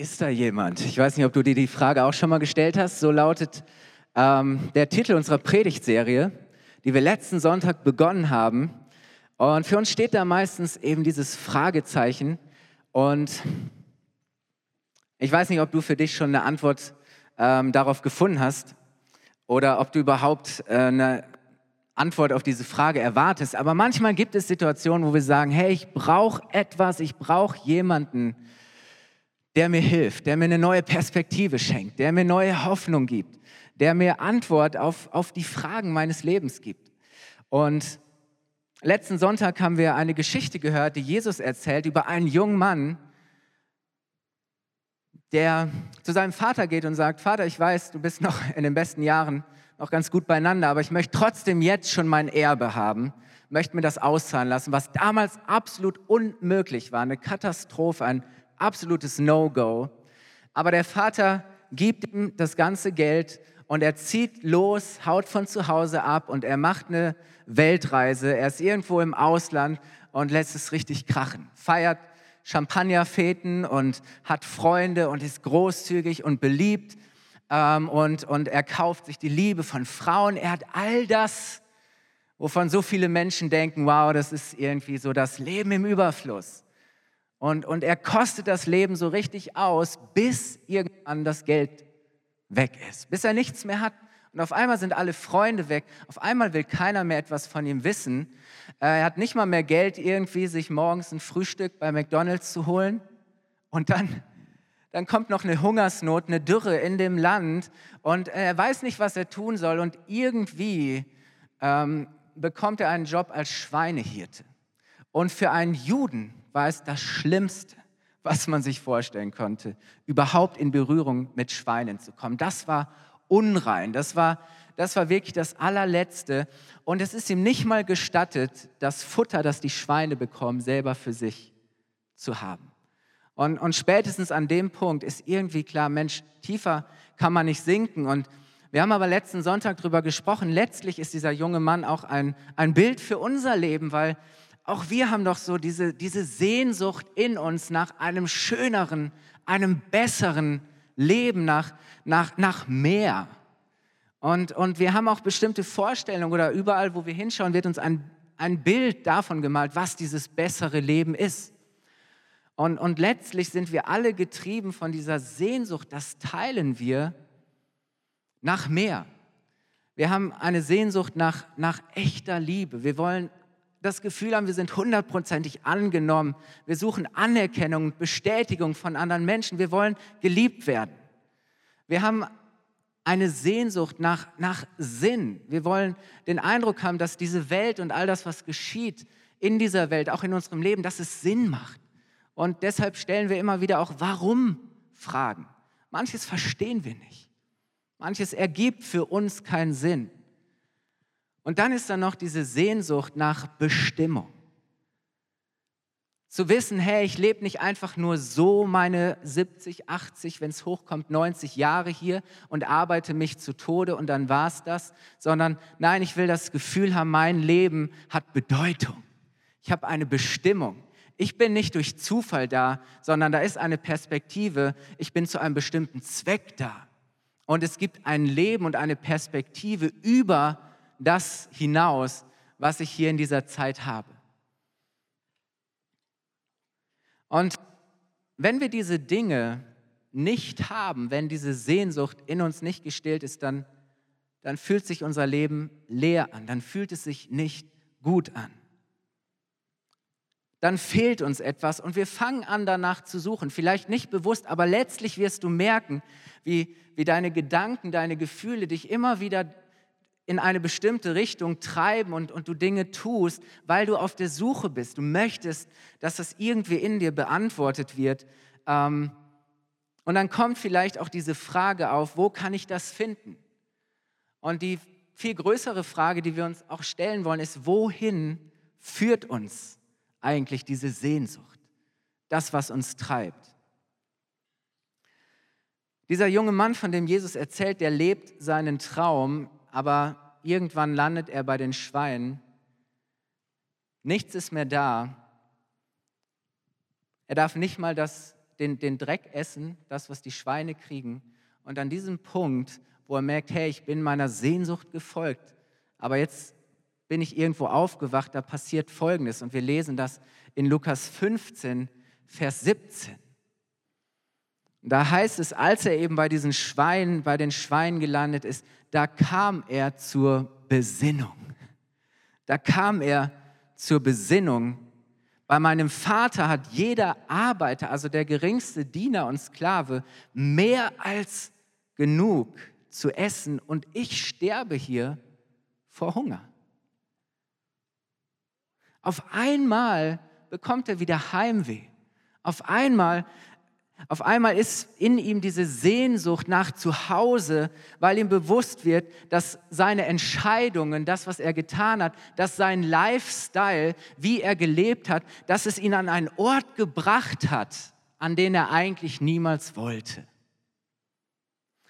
Ist da jemand? Ich weiß nicht, ob du dir die Frage auch schon mal gestellt hast. So lautet ähm, der Titel unserer Predigtserie, die wir letzten Sonntag begonnen haben. Und für uns steht da meistens eben dieses Fragezeichen. Und ich weiß nicht, ob du für dich schon eine Antwort ähm, darauf gefunden hast oder ob du überhaupt äh, eine Antwort auf diese Frage erwartest. Aber manchmal gibt es Situationen, wo wir sagen, hey, ich brauche etwas, ich brauche jemanden, der mir hilft, der mir eine neue Perspektive schenkt, der mir neue Hoffnung gibt, der mir Antwort auf, auf die Fragen meines Lebens gibt. Und letzten Sonntag haben wir eine Geschichte gehört, die Jesus erzählt über einen jungen Mann, der zu seinem Vater geht und sagt, Vater, ich weiß, du bist noch in den besten Jahren noch ganz gut beieinander, aber ich möchte trotzdem jetzt schon mein Erbe haben, möchte mir das auszahlen lassen, was damals absolut unmöglich war, eine Katastrophe, ein absolutes No-Go. Aber der Vater gibt ihm das ganze Geld und er zieht los, haut von zu Hause ab und er macht eine Weltreise. Er ist irgendwo im Ausland und lässt es richtig krachen. Feiert Champagnerfeten und hat Freunde und ist großzügig und beliebt. Ähm, und, und er kauft sich die Liebe von Frauen. Er hat all das, wovon so viele Menschen denken, wow, das ist irgendwie so das Leben im Überfluss. Und, und er kostet das Leben so richtig aus, bis irgendwann das Geld weg ist, bis er nichts mehr hat. Und auf einmal sind alle Freunde weg. Auf einmal will keiner mehr etwas von ihm wissen. Äh, er hat nicht mal mehr Geld, irgendwie sich morgens ein Frühstück bei McDonald's zu holen. Und dann, dann kommt noch eine Hungersnot, eine Dürre in dem Land. Und er weiß nicht, was er tun soll. Und irgendwie ähm, bekommt er einen Job als Schweinehirte. Und für einen Juden war es das Schlimmste, was man sich vorstellen konnte, überhaupt in Berührung mit Schweinen zu kommen. Das war unrein, das war, das war wirklich das allerletzte. Und es ist ihm nicht mal gestattet, das Futter, das die Schweine bekommen, selber für sich zu haben. Und, und spätestens an dem Punkt ist irgendwie klar, Mensch, tiefer kann man nicht sinken. Und wir haben aber letzten Sonntag darüber gesprochen, letztlich ist dieser junge Mann auch ein, ein Bild für unser Leben, weil auch wir haben doch so diese, diese Sehnsucht in uns nach einem schöneren, einem besseren Leben, nach, nach, nach mehr. Und, und wir haben auch bestimmte Vorstellungen oder überall, wo wir hinschauen, wird uns ein, ein Bild davon gemalt, was dieses bessere Leben ist. Und, und letztlich sind wir alle getrieben von dieser Sehnsucht, das teilen wir nach mehr. Wir haben eine Sehnsucht nach, nach echter Liebe. Wir wollen das Gefühl haben, wir sind hundertprozentig angenommen. Wir suchen Anerkennung und Bestätigung von anderen Menschen. Wir wollen geliebt werden. Wir haben eine Sehnsucht nach, nach Sinn. Wir wollen den Eindruck haben, dass diese Welt und all das, was geschieht in dieser Welt, auch in unserem Leben, dass es Sinn macht. Und deshalb stellen wir immer wieder auch Warum-Fragen. Manches verstehen wir nicht. Manches ergibt für uns keinen Sinn. Und dann ist da noch diese Sehnsucht nach Bestimmung. Zu wissen, hey, ich lebe nicht einfach nur so meine 70, 80, wenn es hochkommt, 90 Jahre hier und arbeite mich zu Tode und dann war es das, sondern nein, ich will das Gefühl haben, mein Leben hat Bedeutung. Ich habe eine Bestimmung. Ich bin nicht durch Zufall da, sondern da ist eine Perspektive. Ich bin zu einem bestimmten Zweck da. Und es gibt ein Leben und eine Perspektive über das hinaus, was ich hier in dieser Zeit habe. Und wenn wir diese Dinge nicht haben, wenn diese Sehnsucht in uns nicht gestillt ist, dann, dann fühlt sich unser Leben leer an, dann fühlt es sich nicht gut an. Dann fehlt uns etwas und wir fangen an danach zu suchen. Vielleicht nicht bewusst, aber letztlich wirst du merken, wie, wie deine Gedanken, deine Gefühle dich immer wieder in eine bestimmte Richtung treiben und, und du Dinge tust, weil du auf der Suche bist. Du möchtest, dass das irgendwie in dir beantwortet wird. Ähm, und dann kommt vielleicht auch diese Frage auf, wo kann ich das finden? Und die viel größere Frage, die wir uns auch stellen wollen, ist, wohin führt uns eigentlich diese Sehnsucht? Das, was uns treibt. Dieser junge Mann, von dem Jesus erzählt, der lebt seinen Traum aber irgendwann landet er bei den Schweinen. Nichts ist mehr da. Er darf nicht mal das, den, den Dreck essen, das, was die Schweine kriegen. Und an diesem Punkt, wo er merkt, hey, ich bin meiner Sehnsucht gefolgt, aber jetzt bin ich irgendwo aufgewacht, da passiert Folgendes. Und wir lesen das in Lukas 15, Vers 17. Da heißt es, als er eben bei diesen Schweinen, bei den Schweinen gelandet ist, da kam er zur Besinnung. Da kam er zur Besinnung. Bei meinem Vater hat jeder Arbeiter, also der geringste Diener und Sklave, mehr als genug zu essen und ich sterbe hier vor Hunger. Auf einmal bekommt er wieder Heimweh. Auf einmal auf einmal ist in ihm diese Sehnsucht nach Zuhause, weil ihm bewusst wird, dass seine Entscheidungen, das, was er getan hat, dass sein Lifestyle, wie er gelebt hat, dass es ihn an einen Ort gebracht hat, an den er eigentlich niemals wollte.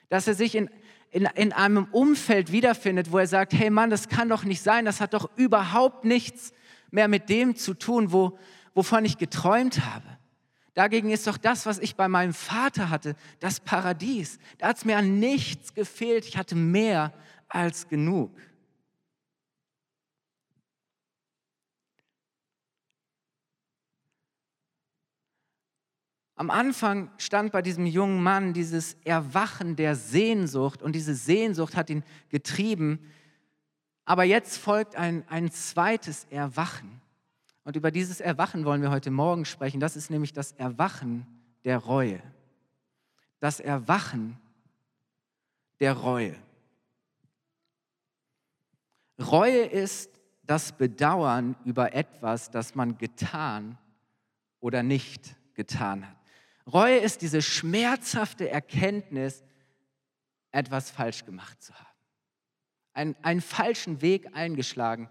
Dass er sich in, in, in einem Umfeld wiederfindet, wo er sagt, hey Mann, das kann doch nicht sein, das hat doch überhaupt nichts mehr mit dem zu tun, wo, wovon ich geträumt habe. Dagegen ist doch das, was ich bei meinem Vater hatte, das Paradies. Da hat es mir an nichts gefehlt. Ich hatte mehr als genug. Am Anfang stand bei diesem jungen Mann dieses Erwachen der Sehnsucht und diese Sehnsucht hat ihn getrieben. Aber jetzt folgt ein, ein zweites Erwachen. Und über dieses Erwachen wollen wir heute Morgen sprechen. Das ist nämlich das Erwachen der Reue. Das Erwachen der Reue. Reue ist das Bedauern über etwas, das man getan oder nicht getan hat. Reue ist diese schmerzhafte Erkenntnis, etwas falsch gemacht zu haben. Einen, einen falschen Weg eingeschlagen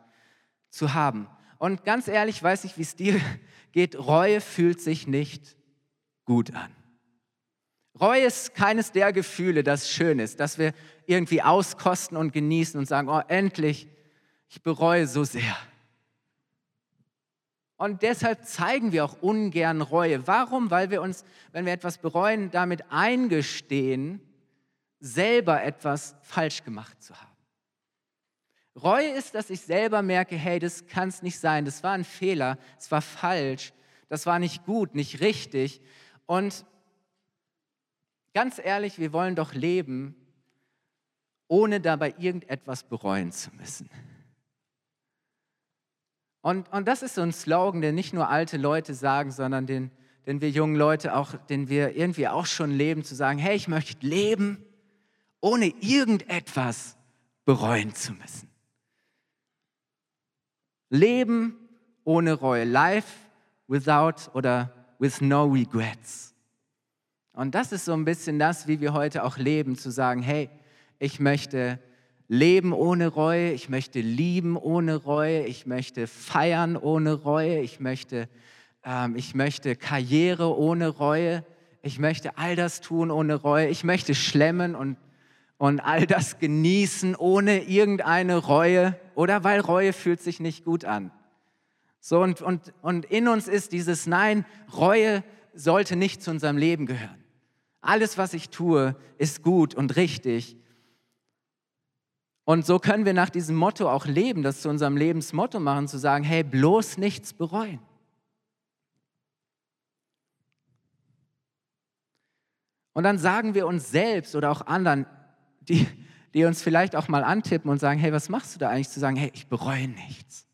zu haben. Und ganz ehrlich, ich weiß nicht, wie es dir geht, Reue fühlt sich nicht gut an. Reue ist keines der Gefühle, das schön ist, dass wir irgendwie auskosten und genießen und sagen, oh, endlich, ich bereue so sehr. Und deshalb zeigen wir auch ungern Reue. Warum? Weil wir uns, wenn wir etwas bereuen, damit eingestehen, selber etwas falsch gemacht zu haben. Reue ist, dass ich selber merke, hey, das kann es nicht sein, das war ein Fehler, es war falsch, das war nicht gut, nicht richtig. Und ganz ehrlich, wir wollen doch leben, ohne dabei irgendetwas bereuen zu müssen. Und, und das ist so ein Slogan, den nicht nur alte Leute sagen, sondern den, den wir jungen Leute auch, den wir irgendwie auch schon leben, zu sagen, hey, ich möchte leben, ohne irgendetwas bereuen zu müssen. Leben ohne Reue. Life without oder with no regrets. Und das ist so ein bisschen das, wie wir heute auch leben, zu sagen, hey, ich möchte leben ohne Reue, ich möchte lieben ohne Reue, ich möchte feiern ohne Reue, ich möchte, ähm, ich möchte Karriere ohne Reue, ich möchte all das tun ohne Reue, ich möchte schlemmen und und all das genießen ohne irgendeine Reue oder weil Reue fühlt sich nicht gut an. So und, und, und in uns ist dieses Nein, Reue sollte nicht zu unserem Leben gehören. Alles, was ich tue, ist gut und richtig. Und so können wir nach diesem Motto auch leben, das zu unserem Lebensmotto machen, zu sagen, hey, bloß nichts bereuen. Und dann sagen wir uns selbst oder auch anderen, die, die uns vielleicht auch mal antippen und sagen, hey, was machst du da eigentlich? Zu sagen, hey, ich bereue nichts.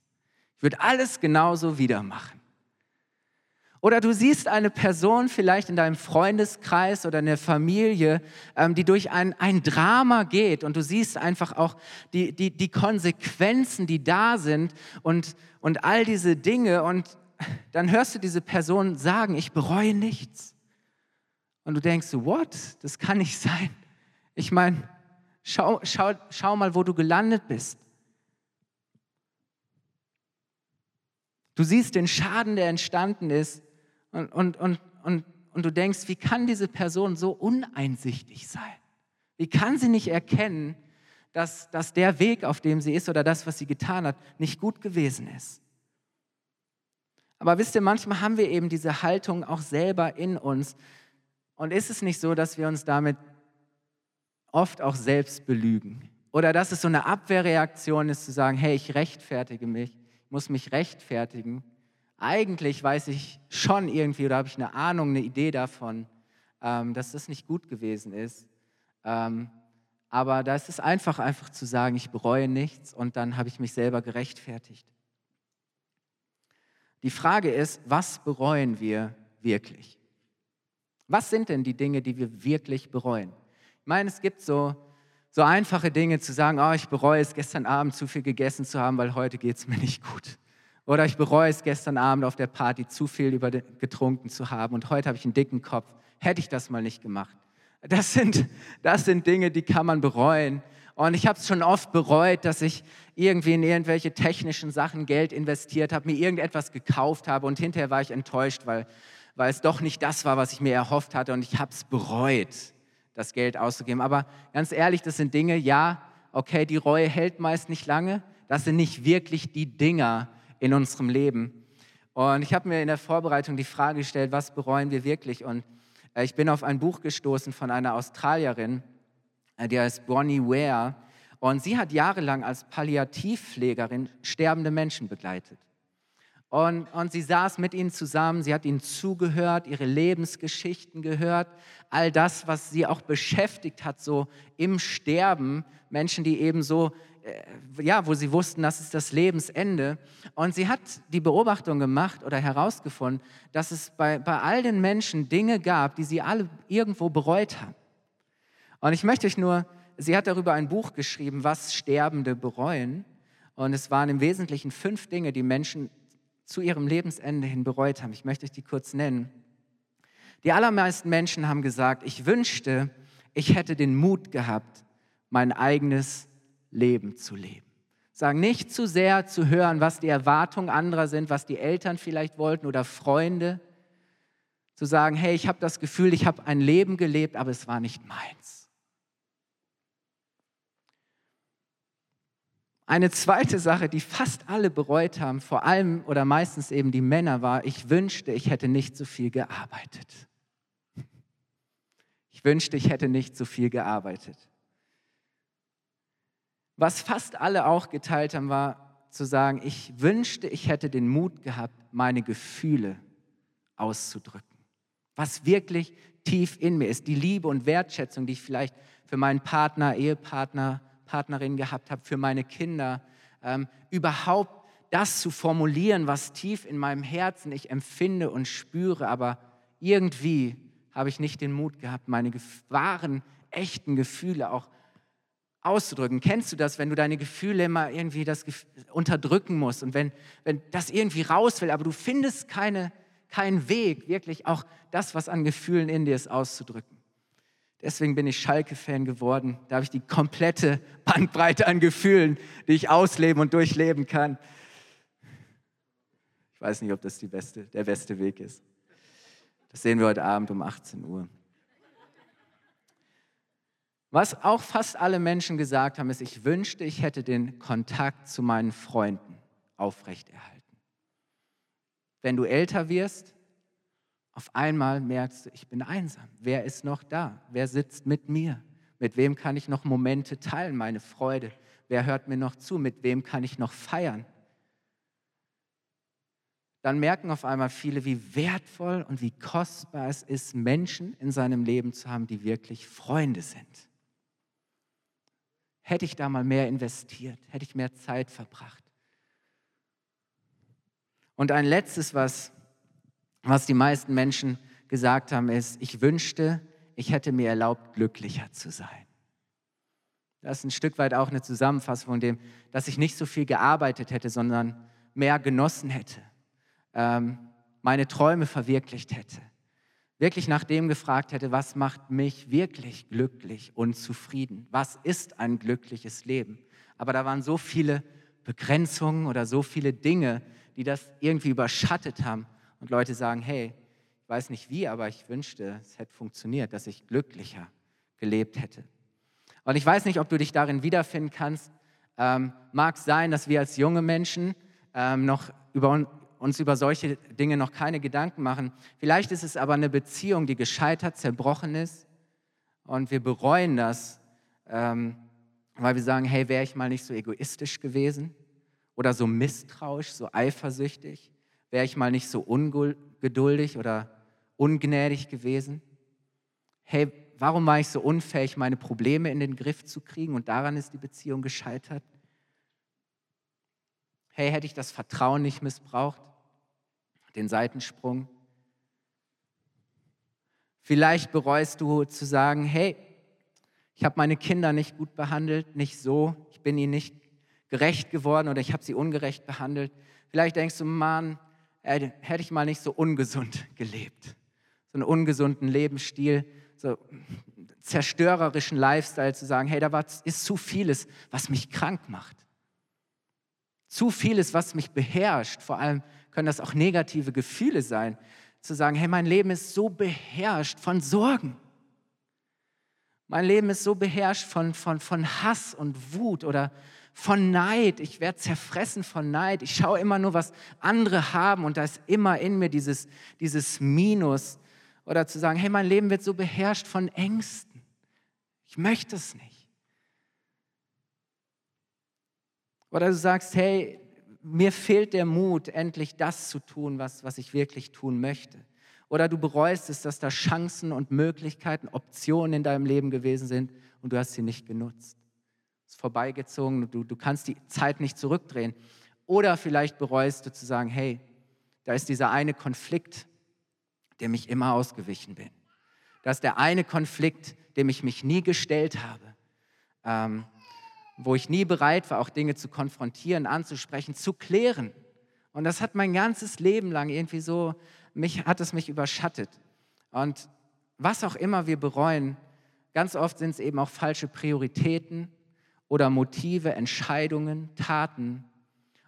Ich würde alles genauso wieder machen. Oder du siehst eine Person vielleicht in deinem Freundeskreis oder in der Familie, ähm, die durch ein, ein Drama geht und du siehst einfach auch die, die, die Konsequenzen, die da sind und, und all diese Dinge und dann hörst du diese Person sagen, ich bereue nichts. Und du denkst, what? Das kann nicht sein. Ich meine, Schau, schau, schau mal, wo du gelandet bist. Du siehst den Schaden, der entstanden ist und, und, und, und, und du denkst, wie kann diese Person so uneinsichtig sein? Wie kann sie nicht erkennen, dass, dass der Weg, auf dem sie ist oder das, was sie getan hat, nicht gut gewesen ist? Aber wisst ihr, manchmal haben wir eben diese Haltung auch selber in uns, Und ist es nicht so, dass wir uns damit oft auch selbst belügen? Oder dass es so eine Abwehrreaktion ist, zu sagen, hey, ich rechtfertige mich, ich muss mich rechtfertigen. Eigentlich weiß ich schon irgendwie oder habe ich eine Ahnung, eine Idee davon, ähm, dass das nicht gut gewesen ist. Ähm, aber da ist es einfach, einfach zu sagen, ich bereue nichts und dann habe ich mich selber gerechtfertigt. Die Frage ist, was bereuen wir wirklich? Was sind denn die Dinge, die wir wirklich bereuen? Ich meine, es gibt so, so einfache Dinge zu sagen, oh, ich bereue es, gestern Abend zu viel gegessen zu haben, weil heute geht es mir nicht gut. Oder ich bereue es, gestern Abend auf der Party zu viel über getrunken zu haben und heute habe ich einen dicken Kopf. Hätte ich das mal nicht gemacht. Das sind, das sind Dinge, die kann man bereuen. Und ich habe es schon oft bereut, dass ich irgendwie in irgendwelche technischen Sachen Geld investiert habe, mir irgendetwas gekauft habe und hinterher war ich enttäuscht, weil, weil es doch nicht das war, was ich mir erhofft hatte und ich habe es bereut, das Geld auszugeben. Aber ganz ehrlich, das sind Dinge, ja, okay, die Reue hält meist nicht lange. Das sind nicht wirklich die Dinger in unserem Leben. Und ich habe mir in der Vorbereitung die Frage gestellt, was bereuen wir wirklich? Und äh, ich bin auf ein Buch gestoßen von einer Australierin, äh, die heißt Bonnie Ware. Und sie hat jahrelang als Palliativpflegerin sterbende Menschen begleitet. Und, und sie saß mit ihnen zusammen, sie hat ihnen zugehört, ihre Lebensgeschichten gehört, all das, was sie auch beschäftigt hat, so im Sterben, Menschen, die eben so, äh, ja, wo sie wussten, das ist das Lebensende. Und sie hat die Beobachtung gemacht oder herausgefunden, dass es bei, bei all den Menschen Dinge gab, die sie alle irgendwo bereut haben. Und ich möchte euch nur, sie hat darüber ein Buch geschrieben, was Sterbende bereuen. Und es waren im Wesentlichen fünf Dinge, die Menschen zu ihrem Lebensende hin bereut haben. Ich möchte euch die kurz nennen. Die allermeisten Menschen haben gesagt, ich wünschte, ich hätte den Mut gehabt, mein eigenes Leben zu leben. Sagen nicht zu sehr zu hören, was die Erwartungen anderer sind, was die Eltern vielleicht wollten oder Freunde. Zu sagen, hey, ich habe das Gefühl, ich habe ein Leben gelebt, aber es war nicht meins. Eine zweite Sache, die fast alle bereut haben, vor allem oder meistens eben die Männer, war, ich wünschte, ich hätte nicht so viel gearbeitet. Ich wünschte, ich hätte nicht so viel gearbeitet. Was fast alle auch geteilt haben, war zu sagen, ich wünschte, ich hätte den Mut gehabt, meine Gefühle auszudrücken. Was wirklich tief in mir ist, die Liebe und Wertschätzung, die ich vielleicht für meinen Partner, Ehepartner, Partnerin gehabt habe, für meine Kinder, ähm, überhaupt das zu formulieren, was tief in meinem Herzen ich empfinde und spüre, aber irgendwie habe ich nicht den Mut gehabt, meine wahren, echten Gefühle auch auszudrücken. Kennst du das, wenn du deine Gefühle immer irgendwie das unterdrücken musst und wenn, wenn das irgendwie raus will, aber du findest keine, keinen Weg, wirklich auch das, was an Gefühlen in dir ist, auszudrücken? Deswegen bin ich Schalke-Fan geworden. Da habe ich die komplette Bandbreite an Gefühlen, die ich ausleben und durchleben kann. Ich weiß nicht, ob das beste, der beste Weg ist. Das sehen wir heute Abend um 18 Uhr. Was auch fast alle Menschen gesagt haben, ist, ich wünschte, ich hätte den Kontakt zu meinen Freunden aufrechterhalten. Wenn du älter wirst, auf einmal merkst du, ich bin einsam. Wer ist noch da? Wer sitzt mit mir? Mit wem kann ich noch Momente teilen, meine Freude? Wer hört mir noch zu? Mit wem kann ich noch feiern? Dann merken auf einmal viele, wie wertvoll und wie kostbar es ist, Menschen in seinem Leben zu haben, die wirklich Freunde sind. Hätte ich da mal mehr investiert, hätte ich mehr Zeit verbracht. Und ein letztes, was was die meisten Menschen gesagt haben, ist, ich wünschte, ich hätte mir erlaubt, glücklicher zu sein. Das ist ein Stück weit auch eine Zusammenfassung von dem, dass ich nicht so viel gearbeitet hätte, sondern mehr genossen hätte, ähm, meine Träume verwirklicht hätte, wirklich nach dem gefragt hätte, was macht mich wirklich glücklich und zufrieden? Was ist ein glückliches Leben? Aber da waren so viele Begrenzungen oder so viele Dinge, die das irgendwie überschattet haben, und Leute sagen, hey, ich weiß nicht wie, aber ich wünschte, es hätte funktioniert, dass ich glücklicher gelebt hätte. Und ich weiß nicht, ob du dich darin wiederfinden kannst. Ähm, mag sein, dass wir als junge Menschen ähm, noch über uns über solche Dinge noch keine Gedanken machen. Vielleicht ist es aber eine Beziehung, die gescheitert, zerbrochen ist und wir bereuen das, ähm, weil wir sagen, hey, wäre ich mal nicht so egoistisch gewesen oder so misstrauisch, so eifersüchtig, wäre ich mal nicht so ungeduldig oder ungnädig gewesen. Hey, warum war ich so unfähig, meine Probleme in den Griff zu kriegen und daran ist die Beziehung gescheitert? Hey, hätte ich das Vertrauen nicht missbraucht? Den Seitensprung? Vielleicht bereust du zu sagen, hey, ich habe meine Kinder nicht gut behandelt, nicht so, ich bin ihnen nicht gerecht geworden oder ich habe sie ungerecht behandelt. Vielleicht denkst du, Mann, hätte ich mal nicht so ungesund gelebt, so einen ungesunden Lebensstil, so zerstörerischen Lifestyle zu sagen, hey, da war, ist zu vieles, was mich krank macht. Zu vieles, was mich beherrscht. Vor allem können das auch negative Gefühle sein. Zu sagen, hey, mein Leben ist so beherrscht von Sorgen. Mein Leben ist so beherrscht von, von, von Hass und Wut oder von Neid. Ich werde zerfressen von Neid. Ich schaue immer nur, was andere haben und da ist immer in mir dieses, dieses Minus. Oder zu sagen, hey, mein Leben wird so beherrscht von Ängsten. Ich möchte es nicht. Oder du sagst, hey, mir fehlt der Mut, endlich das zu tun, was, was ich wirklich tun möchte. Oder du bereust es, dass da Chancen und Möglichkeiten, Optionen in deinem Leben gewesen sind und du hast sie nicht genutzt. Es ist vorbeigezogen, du, du kannst die Zeit nicht zurückdrehen. Oder vielleicht bereust du zu sagen, hey, da ist dieser eine Konflikt, dem ich immer ausgewichen bin. Das ist der eine Konflikt, dem ich mich nie gestellt habe. Ähm, wo ich nie bereit war, auch Dinge zu konfrontieren, anzusprechen, zu klären. Und das hat mein ganzes Leben lang irgendwie so, mich hat es mich überschattet. Und was auch immer wir bereuen, ganz oft sind es eben auch falsche Prioritäten oder Motive, Entscheidungen, Taten.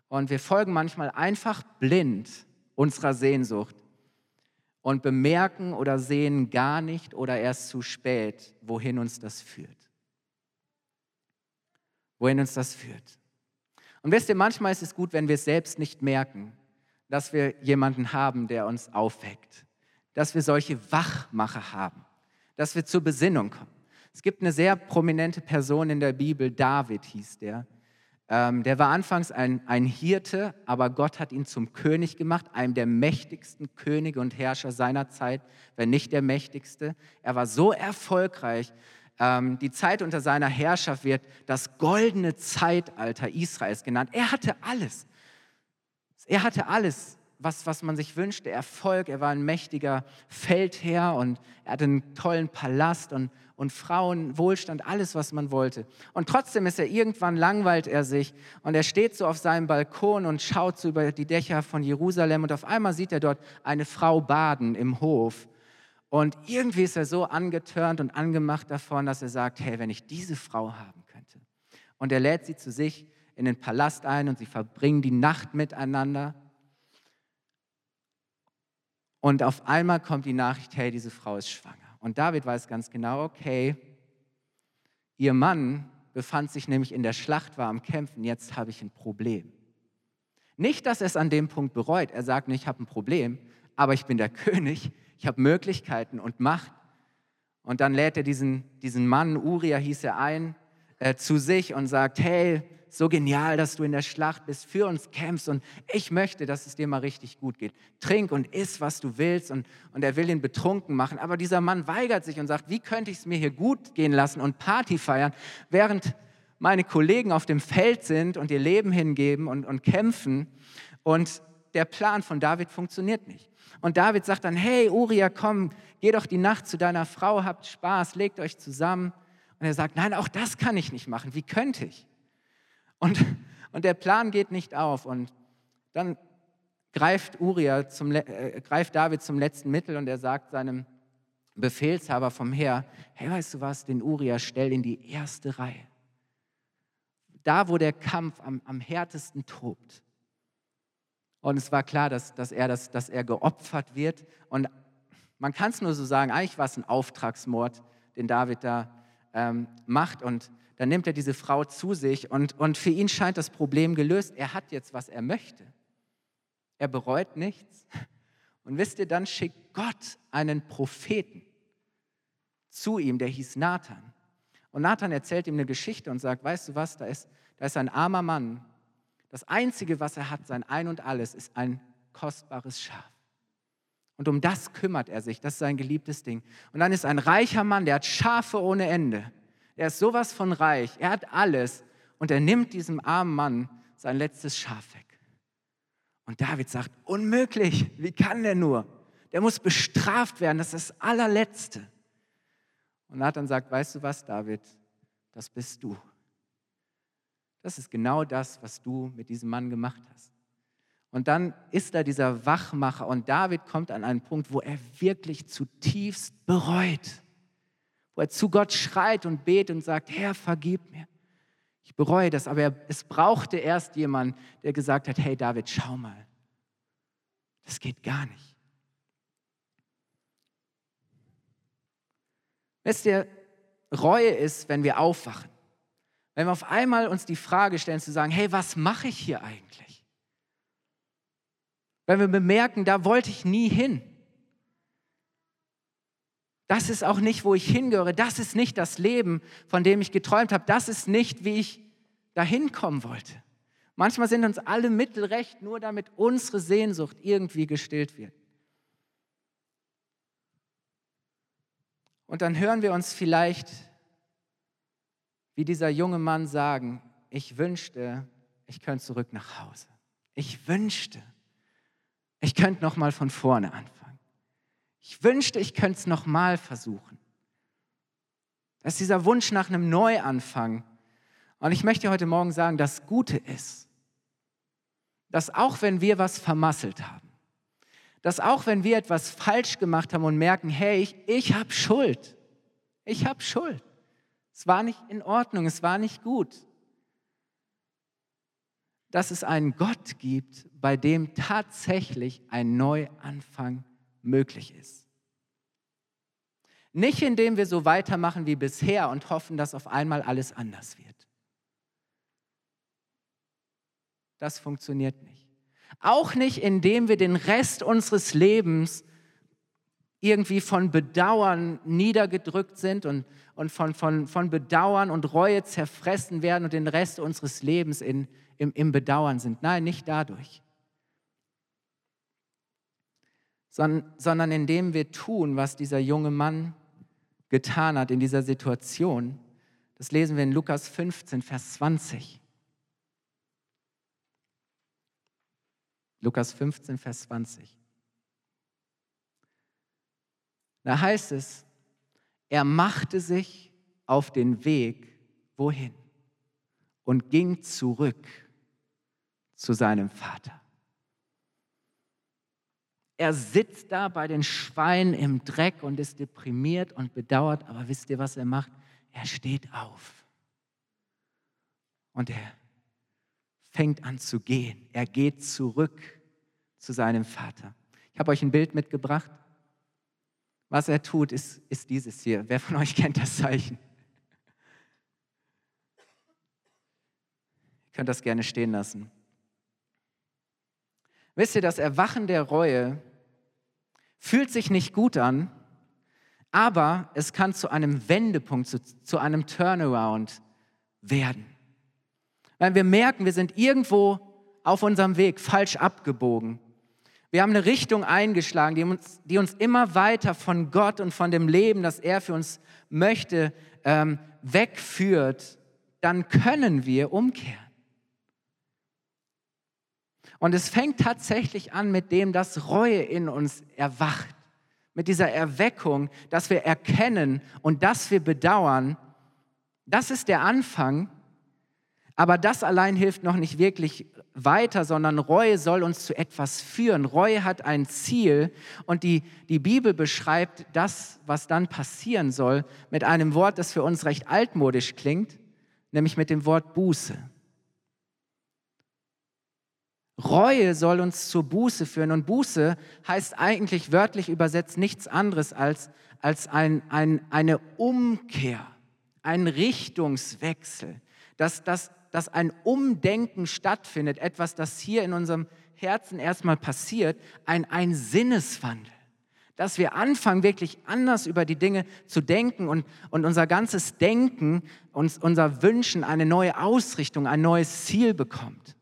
Und wir folgen manchmal einfach blind unserer Sehnsucht und bemerken oder sehen gar nicht oder erst zu spät, wohin uns das führt wohin uns das führt. Und wisst ihr, manchmal ist es gut, wenn wir es selbst nicht merken, dass wir jemanden haben, der uns aufweckt, dass wir solche Wachmacher haben, dass wir zur Besinnung kommen. Es gibt eine sehr prominente Person in der Bibel, David hieß der. Ähm, der war anfangs ein, ein Hirte, aber Gott hat ihn zum König gemacht, einem der mächtigsten Könige und Herrscher seiner Zeit, wenn nicht der mächtigste. Er war so erfolgreich, ähm, die Zeit unter seiner Herrschaft wird das goldene Zeitalter Israels genannt. Er hatte alles. Er hatte alles, was, was man sich wünschte. Erfolg, er war ein mächtiger Feldherr und er hatte einen tollen Palast und, und Frauen, Wohlstand, alles, was man wollte. Und trotzdem ist er irgendwann langweilt er sich und er steht so auf seinem Balkon und schaut so über die Dächer von Jerusalem und auf einmal sieht er dort eine Frau baden im Hof. Und irgendwie ist er so angetörnt und angemacht davon, dass er sagt, hey, wenn ich diese Frau haben könnte. Und er lädt sie zu sich in den Palast ein und sie verbringen die Nacht miteinander. Und auf einmal kommt die Nachricht, hey, diese Frau ist schwanger. Und David weiß ganz genau, okay, ihr Mann befand sich nämlich in der Schlacht, war am Kämpfen, jetzt habe ich ein Problem. Nicht, dass er es an dem Punkt bereut. Er sagt ich habe ein Problem, aber ich bin der König, ich habe Möglichkeiten und Macht. Und dann lädt er diesen, diesen Mann, Uriah hieß er ein, äh, zu sich und sagt, hey, so genial, dass du in der Schlacht bist, für uns kämpfst und ich möchte, dass es dir mal richtig gut geht. Trink und iss, was du willst und, und er will ihn betrunken machen. Aber dieser Mann weigert sich und sagt, wie könnte ich es mir hier gut gehen lassen und Party feiern, während meine Kollegen auf dem Feld sind und ihr Leben hingeben und, und kämpfen und der Plan von David funktioniert nicht. Und David sagt dann, hey Uriah, komm, geh doch die Nacht zu deiner Frau, habt Spaß, legt euch zusammen. Und er sagt, nein, auch das kann ich nicht machen. Wie könnte ich? Und, und der Plan geht nicht auf. Und dann greift, Uriah zum, äh, greift David zum letzten Mittel und er sagt seinem Befehlshaber vom Heer, hey, weißt du was, den Uriah stell in die erste Reihe. Da, wo der Kampf am, am härtesten tobt. Und es war klar, dass, dass, er, das, dass er geopfert wird. Und man kann es nur so sagen, eigentlich war es ein Auftragsmord, den David da ähm, macht. Und dann nimmt er diese Frau zu sich und, und für ihn scheint das Problem gelöst. Er hat jetzt, was er möchte. Er bereut nichts. Und wisst ihr, dann schickt Gott einen Propheten zu ihm, der hieß Nathan. Und Nathan erzählt ihm eine Geschichte und sagt, weißt du was, da ist, da ist ein armer Mann. Das Einzige, was er hat, sein Ein und alles, ist ein kostbares Schaf. Und um das kümmert er sich, das ist sein geliebtes Ding. Und dann ist ein reicher Mann, der hat Schafe ohne Ende. Er ist sowas von reich, er hat alles und er nimmt diesem armen Mann sein letztes Schaf weg. Und David sagt, unmöglich, wie kann der nur? Der muss bestraft werden, das ist das allerletzte. Und Nathan sagt, weißt du was, David, das bist du. Das ist genau das, was du mit diesem Mann gemacht hast. Und dann ist da dieser Wachmacher und David kommt an einen Punkt, wo er wirklich zutiefst bereut, wo er zu Gott schreit und betet und sagt, Herr, vergib mir. Ich bereue das, aber es brauchte erst jemand, der gesagt hat, hey David, schau mal, das geht gar nicht. Wisst ihr, Reue ist, wenn wir aufwachen. Wenn wir auf einmal uns die Frage stellen zu sagen, hey, was mache ich hier eigentlich? Wenn wir bemerken, da wollte ich nie hin. Das ist auch nicht, wo ich hingehöre. Das ist nicht das Leben, von dem ich geträumt habe. Das ist nicht, wie ich dahin kommen wollte. Manchmal sind uns alle Mittel recht, nur damit unsere Sehnsucht irgendwie gestillt wird. Und dann hören wir uns vielleicht, wie dieser junge Mann sagen, ich wünschte, ich könnte zurück nach Hause. Ich wünschte, ich könnte noch mal von vorne anfangen. Ich wünschte, ich könnte es nochmal versuchen. Das ist dieser Wunsch nach einem Neuanfang. Und ich möchte heute Morgen sagen, das Gute ist, dass auch wenn wir was vermasselt haben, dass auch wenn wir etwas falsch gemacht haben und merken, hey, ich, ich habe Schuld, ich habe Schuld, es war nicht in Ordnung, es war nicht gut, dass es einen Gott gibt, bei dem tatsächlich ein Neuanfang möglich ist. Nicht indem wir so weitermachen wie bisher und hoffen, dass auf einmal alles anders wird. Das funktioniert nicht. Auch nicht, indem wir den Rest unseres Lebens irgendwie von Bedauern niedergedrückt sind und, und von, von, von Bedauern und Reue zerfressen werden und den Rest unseres Lebens in, im, im Bedauern sind. Nein, nicht dadurch sondern, indem wir tun, was dieser junge Mann getan hat in dieser Situation. Das lesen wir in Lukas 15, Vers 20. Lukas 15, Vers 20. Da heißt es, er machte sich auf den Weg, wohin? Und ging zurück zu seinem Vater. Er sitzt da bei den Schweinen im Dreck und ist deprimiert und bedauert, aber wisst ihr, was er macht? Er steht auf. Und er fängt an zu gehen. Er geht zurück zu seinem Vater. Ich habe euch ein Bild mitgebracht. Was er tut, ist, ist dieses hier. Wer von euch kennt das Zeichen? Ihr könnt das gerne stehen lassen. Wisst ihr, das Erwachen der Reue fühlt sich nicht gut an, aber es kann zu einem Wendepunkt, zu, zu einem Turnaround werden. Weil wir merken, wir sind irgendwo auf unserem Weg falsch abgebogen. Wir haben eine Richtung eingeschlagen, die uns, die uns immer weiter von Gott und von dem Leben, das er für uns möchte, ähm, wegführt. Dann können wir umkehren. Und es fängt tatsächlich an mit dem, dass Reue in uns erwacht. Mit dieser Erweckung, dass wir erkennen und dass wir bedauern. Das ist der Anfang. Aber das allein hilft noch nicht wirklich weiter, sondern Reue soll uns zu etwas führen. Reue hat ein Ziel und die, die Bibel beschreibt das, was dann passieren soll, mit einem Wort, das für uns recht altmodisch klingt, nämlich mit dem Wort Buße. Reue soll uns zur Buße führen. Und Buße heißt eigentlich wörtlich übersetzt nichts anderes als, als ein, ein, eine Umkehr, ein Richtungswechsel, dass, dass, dass ein Umdenken stattfindet, etwas, das hier in unserem Herzen erstmal passiert, ein, ein Sinneswandel. Dass wir anfangen, wirklich anders über die Dinge zu denken und, und unser ganzes Denken, uns, unser Wünschen eine neue Ausrichtung, ein neues Ziel bekommt.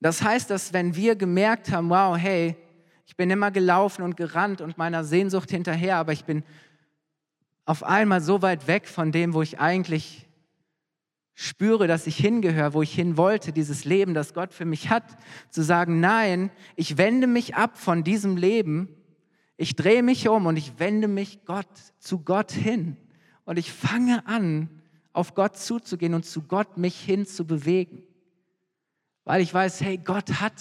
Das heißt, dass wenn wir gemerkt haben, wow, hey, ich bin immer gelaufen und gerannt und meiner Sehnsucht hinterher, aber ich bin auf einmal so weit weg von dem, wo ich eigentlich spüre, dass ich hingehöre, wo ich hin wollte, dieses Leben, das Gott für mich hat, zu sagen, nein, ich wende mich ab von diesem Leben, ich drehe mich um und ich wende mich Gott zu Gott hin. Und ich fange an, auf Gott zuzugehen und zu Gott mich hin zu bewegen, weil ich weiß, hey, Gott hat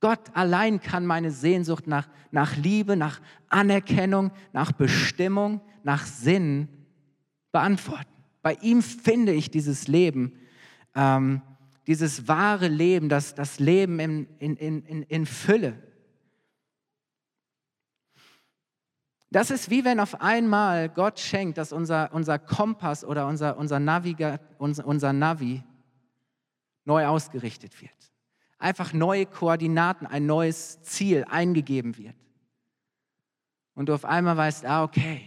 Gott allein kann meine Sehnsucht nach, nach Liebe, nach Anerkennung, nach Bestimmung, nach Sinn beantworten. Bei ihm finde ich dieses Leben, ähm, dieses wahre Leben, das, das Leben in, in, in, in Fülle. Das ist wie wenn auf einmal Gott schenkt, dass unser, unser Kompass oder unser, unser, Naviga, unser, unser Navi neu ausgerichtet wird einfach neue Koordinaten, ein neues Ziel eingegeben wird. Und du auf einmal weißt, ah, okay,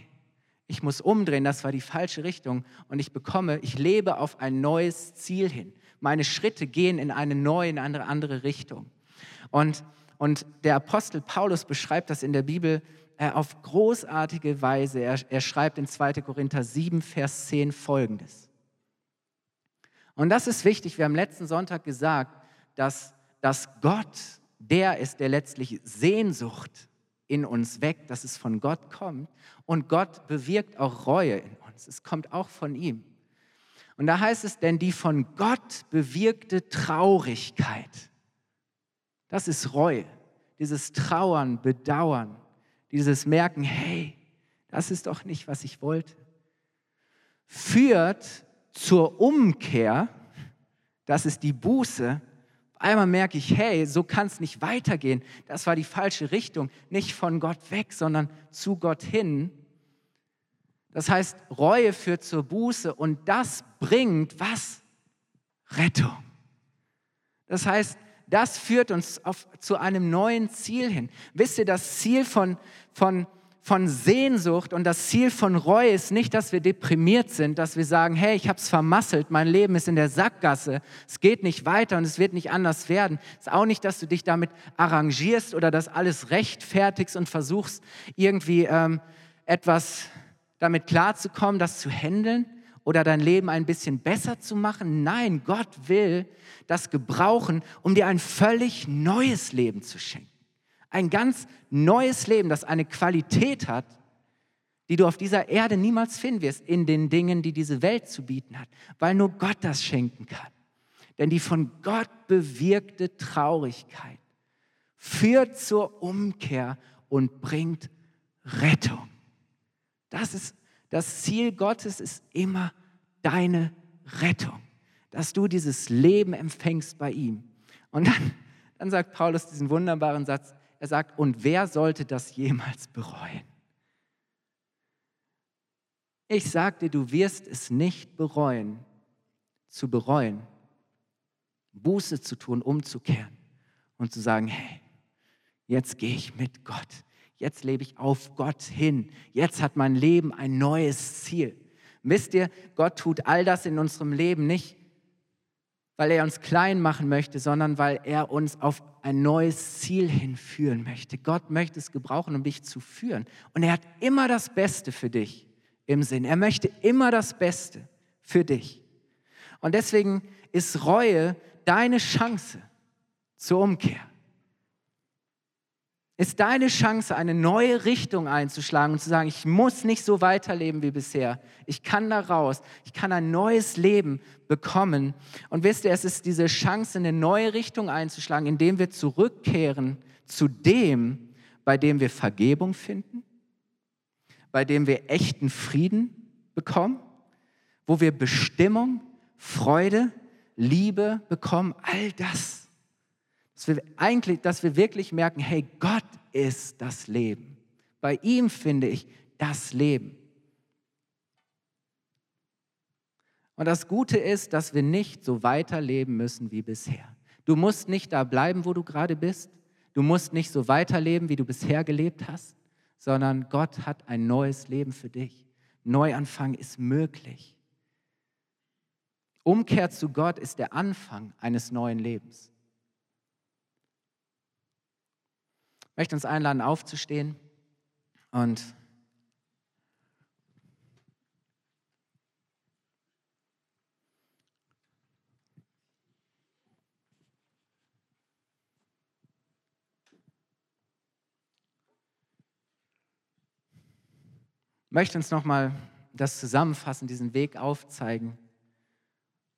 ich muss umdrehen, das war die falsche Richtung und ich bekomme, ich lebe auf ein neues Ziel hin. Meine Schritte gehen in eine neue, in eine andere Richtung. Und, und der Apostel Paulus beschreibt das in der Bibel äh, auf großartige Weise. Er, er schreibt in 2. Korinther 7, Vers 10 folgendes. Und das ist wichtig. Wir haben letzten Sonntag gesagt, dass dass Gott der ist, der letztlich Sehnsucht in uns weckt, dass es von Gott kommt. Und Gott bewirkt auch Reue in uns. Es kommt auch von ihm. Und da heißt es, denn die von Gott bewirkte Traurigkeit, das ist Reue. Dieses Trauern, Bedauern, dieses Merken, hey, das ist doch nicht, was ich wollte, führt zur Umkehr, das ist die Buße, einmal merke ich, hey, so kann es nicht weitergehen. Das war die falsche Richtung. Nicht von Gott weg, sondern zu Gott hin. Das heißt, Reue führt zur Buße und das bringt was? Rettung. Das heißt, das führt uns auf, zu einem neuen Ziel hin. Wisst ihr, das Ziel von, von von Sehnsucht und das Ziel von Reue ist nicht, dass wir deprimiert sind, dass wir sagen, hey, ich habe es vermasselt, mein Leben ist in der Sackgasse, es geht nicht weiter und es wird nicht anders werden. Es ist auch nicht, dass du dich damit arrangierst oder das alles rechtfertigst und versuchst, irgendwie ähm, etwas damit klarzukommen, das zu handeln oder dein Leben ein bisschen besser zu machen. Nein, Gott will das gebrauchen, um dir ein völlig neues Leben zu schenken. Ein ganz neues Leben, das eine Qualität hat, die du auf dieser Erde niemals finden wirst in den Dingen, die diese Welt zu bieten hat, weil nur Gott das schenken kann. Denn die von Gott bewirkte Traurigkeit führt zur Umkehr und bringt Rettung. Das ist das Ziel Gottes ist immer deine Rettung, dass du dieses Leben empfängst bei ihm. Und dann, dann sagt Paulus diesen wunderbaren Satz, er sagt, und wer sollte das jemals bereuen? Ich sagte, du wirst es nicht bereuen, zu bereuen, Buße zu tun, umzukehren und zu sagen, hey, jetzt gehe ich mit Gott, jetzt lebe ich auf Gott hin, jetzt hat mein Leben ein neues Ziel. Wisst ihr, Gott tut all das in unserem Leben nicht, weil er uns klein machen möchte, sondern weil er uns auf ein neues Ziel hinführen möchte. Gott möchte es gebrauchen, um dich zu führen. Und er hat immer das Beste für dich im Sinn. Er möchte immer das Beste für dich. Und deswegen ist Reue deine Chance zur Umkehr ist deine Chance, eine neue Richtung einzuschlagen und zu sagen, ich muss nicht so weiterleben wie bisher. Ich kann da raus. Ich kann ein neues Leben bekommen. Und wisst ihr, es ist diese Chance, eine neue Richtung einzuschlagen, indem wir zurückkehren zu dem, bei dem wir Vergebung finden, bei dem wir echten Frieden bekommen, wo wir Bestimmung, Freude, Liebe bekommen, all das dass wir eigentlich, dass wir wirklich merken, hey, Gott ist das Leben. Bei ihm finde ich das Leben. Und das Gute ist, dass wir nicht so weiterleben müssen wie bisher. Du musst nicht da bleiben, wo du gerade bist. Du musst nicht so weiterleben, wie du bisher gelebt hast, sondern Gott hat ein neues Leben für dich. Neuanfang ist möglich. Umkehr zu Gott ist der Anfang eines neuen Lebens. Möchte uns einladen, aufzustehen und möchte uns nochmal das zusammenfassen, diesen Weg aufzeigen.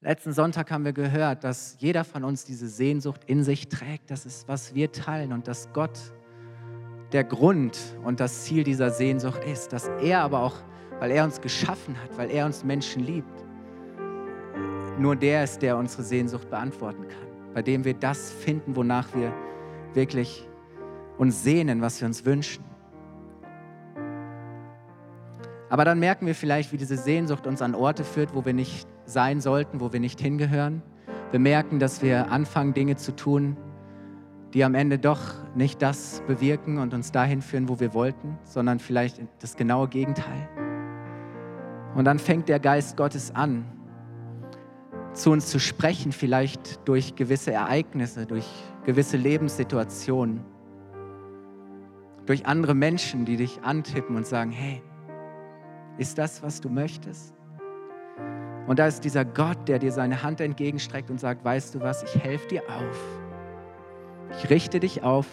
Letzten Sonntag haben wir gehört, dass jeder von uns diese Sehnsucht in sich trägt. Das ist, was wir teilen und dass Gott der Grund und das Ziel dieser Sehnsucht ist. Dass er aber auch, weil er uns geschaffen hat, weil er uns Menschen liebt, nur der ist, der unsere Sehnsucht beantworten kann. Bei dem wir das finden, wonach wir wirklich uns sehnen, was wir uns wünschen. Aber dann merken wir vielleicht, wie diese Sehnsucht uns an Orte führt, wo wir nicht sein sollten, wo wir nicht hingehören. Wir merken, dass wir anfangen, Dinge zu tun, die am Ende doch nicht das bewirken und uns dahin führen, wo wir wollten, sondern vielleicht das genaue Gegenteil. Und dann fängt der Geist Gottes an, zu uns zu sprechen, vielleicht durch gewisse Ereignisse, durch gewisse Lebenssituationen, durch andere Menschen, die dich antippen und sagen, hey, ist das, was du möchtest? Und da ist dieser Gott, der dir seine Hand entgegenstreckt und sagt, weißt du was, ich helfe dir auf. Ich richte dich auf,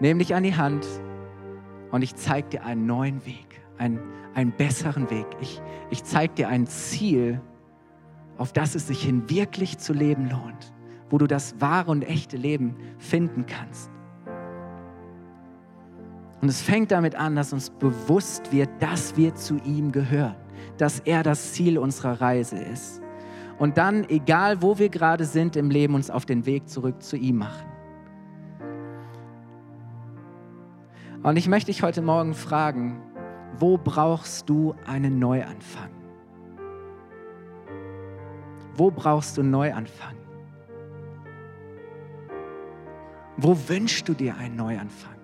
nehme dich an die Hand und ich zeige dir einen neuen Weg, einen, einen besseren Weg. Ich, ich zeige dir ein Ziel, auf das es sich hin wirklich zu leben lohnt, wo du das wahre und echte Leben finden kannst. Und es fängt damit an, dass uns bewusst wird, dass wir zu ihm gehören, dass er das Ziel unserer Reise ist. Und dann, egal wo wir gerade sind im Leben, uns auf den Weg zurück zu ihm machen. Und ich möchte dich heute Morgen fragen, wo brauchst du einen Neuanfang? Wo brauchst du einen Neuanfang? Wo wünschst du dir einen Neuanfang?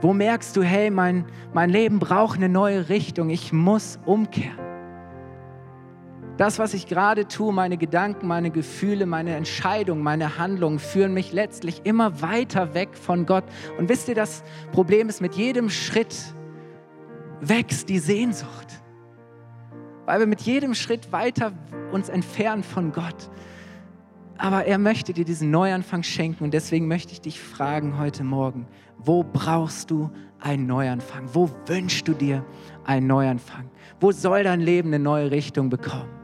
Wo merkst du, hey, mein, mein Leben braucht eine neue Richtung, ich muss umkehren. Das, was ich gerade tue, meine Gedanken, meine Gefühle, meine Entscheidungen, meine Handlungen führen mich letztlich immer weiter weg von Gott. Und wisst ihr, das Problem ist, mit jedem Schritt wächst die Sehnsucht. Weil wir mit jedem Schritt weiter uns entfernen von Gott. Aber er möchte dir diesen Neuanfang schenken und deswegen möchte ich dich fragen heute Morgen, wo brauchst du einen Neuanfang? Wo wünschst du dir einen Neuanfang? Wo soll dein Leben eine neue Richtung bekommen?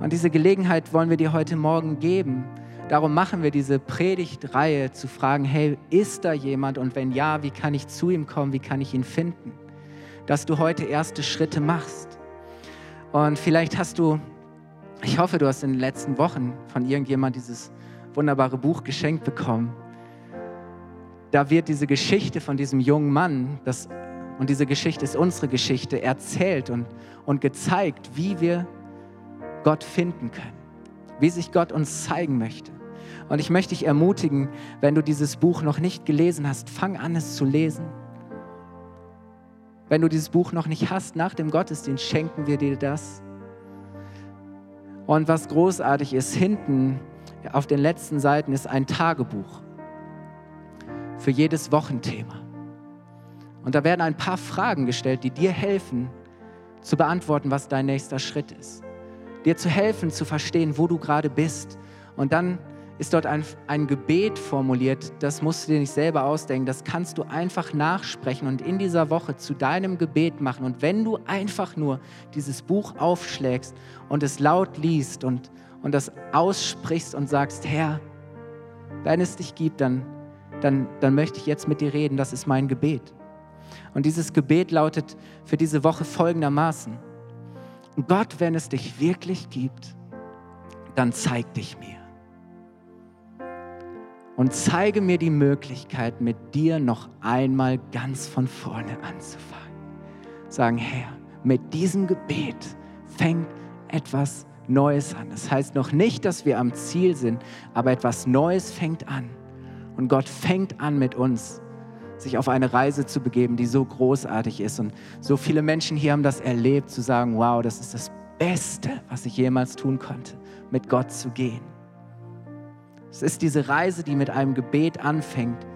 Und diese Gelegenheit wollen wir dir heute Morgen geben. Darum machen wir diese Predigtreihe zu fragen, hey, ist da jemand und wenn ja, wie kann ich zu ihm kommen, wie kann ich ihn finden? Dass du heute erste Schritte machst. Und vielleicht hast du ich hoffe, du hast in den letzten Wochen von irgendjemand dieses wunderbare Buch geschenkt bekommen. Da wird diese Geschichte von diesem jungen Mann, das, und diese Geschichte ist unsere Geschichte, erzählt und, und gezeigt, wie wir Gott finden können, wie sich Gott uns zeigen möchte. Und ich möchte dich ermutigen, wenn du dieses Buch noch nicht gelesen hast, fang an es zu lesen. Wenn du dieses Buch noch nicht hast, nach dem Gottesdienst schenken wir dir das. Und was großartig ist, hinten auf den letzten Seiten ist ein Tagebuch für jedes Wochenthema. Und da werden ein paar Fragen gestellt, die dir helfen zu beantworten, was dein nächster Schritt ist. Dir zu helfen, zu verstehen, wo du gerade bist. Und dann ist dort ein, ein Gebet formuliert, das musst du dir nicht selber ausdenken, das kannst du einfach nachsprechen und in dieser Woche zu deinem Gebet machen. Und wenn du einfach nur dieses Buch aufschlägst und es laut liest und, und das aussprichst und sagst, Herr, wenn es dich gibt, dann, dann, dann möchte ich jetzt mit dir reden, das ist mein Gebet. Und dieses Gebet lautet für diese Woche folgendermaßen. Gott, wenn es dich wirklich gibt, dann zeig dich mir und zeige mir die Möglichkeit, mit dir noch einmal ganz von vorne anzufangen. Sagen, Herr, mit diesem Gebet fängt etwas Neues an. Das heißt noch nicht, dass wir am Ziel sind, aber etwas Neues fängt an. Und Gott fängt an mit uns, sich auf eine Reise zu begeben, die so großartig ist. Und so viele Menschen hier haben das erlebt, zu sagen, wow, das ist das Beste, was ich jemals tun konnte, mit Gott zu gehen. Es ist diese Reise, die mit einem Gebet anfängt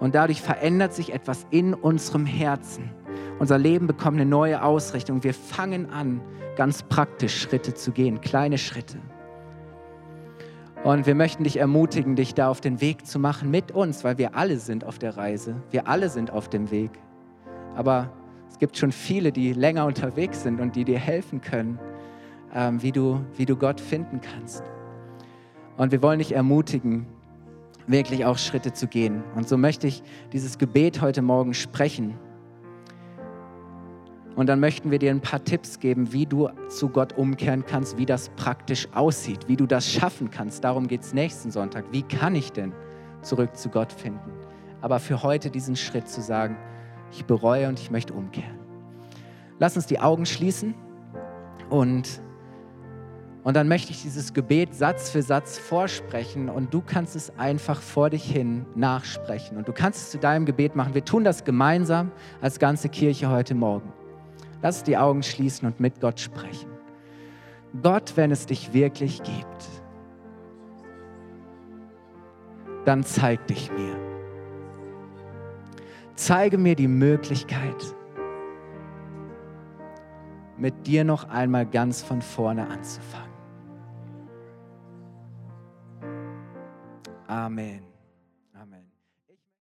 und dadurch verändert sich etwas in unserem Herzen. Unser Leben bekommt eine neue Ausrichtung. Wir fangen an, ganz praktisch Schritte zu gehen, kleine Schritte. Und wir möchten dich ermutigen, dich da auf den Weg zu machen mit uns, weil wir alle sind auf der Reise. Wir alle sind auf dem Weg. Aber es gibt schon viele, die länger unterwegs sind und die dir helfen können, ähm, wie, du, wie du Gott finden kannst. Und wir wollen dich ermutigen, wirklich auch Schritte zu gehen. Und so möchte ich dieses Gebet heute Morgen sprechen. Und dann möchten wir dir ein paar Tipps geben, wie du zu Gott umkehren kannst, wie das praktisch aussieht, wie du das schaffen kannst. Darum geht es nächsten Sonntag. Wie kann ich denn zurück zu Gott finden? Aber für heute diesen Schritt zu sagen, ich bereue und ich möchte umkehren. Lass uns die Augen schließen und und dann möchte ich dieses Gebet Satz für Satz vorsprechen und du kannst es einfach vor dich hin nachsprechen. Und du kannst es zu deinem Gebet machen. Wir tun das gemeinsam als ganze Kirche heute Morgen. Lass die Augen schließen und mit Gott sprechen. Gott, wenn es dich wirklich gibt, dann zeig dich mir. Zeige mir die Möglichkeit, mit dir noch einmal ganz von vorne anzufangen. Amen.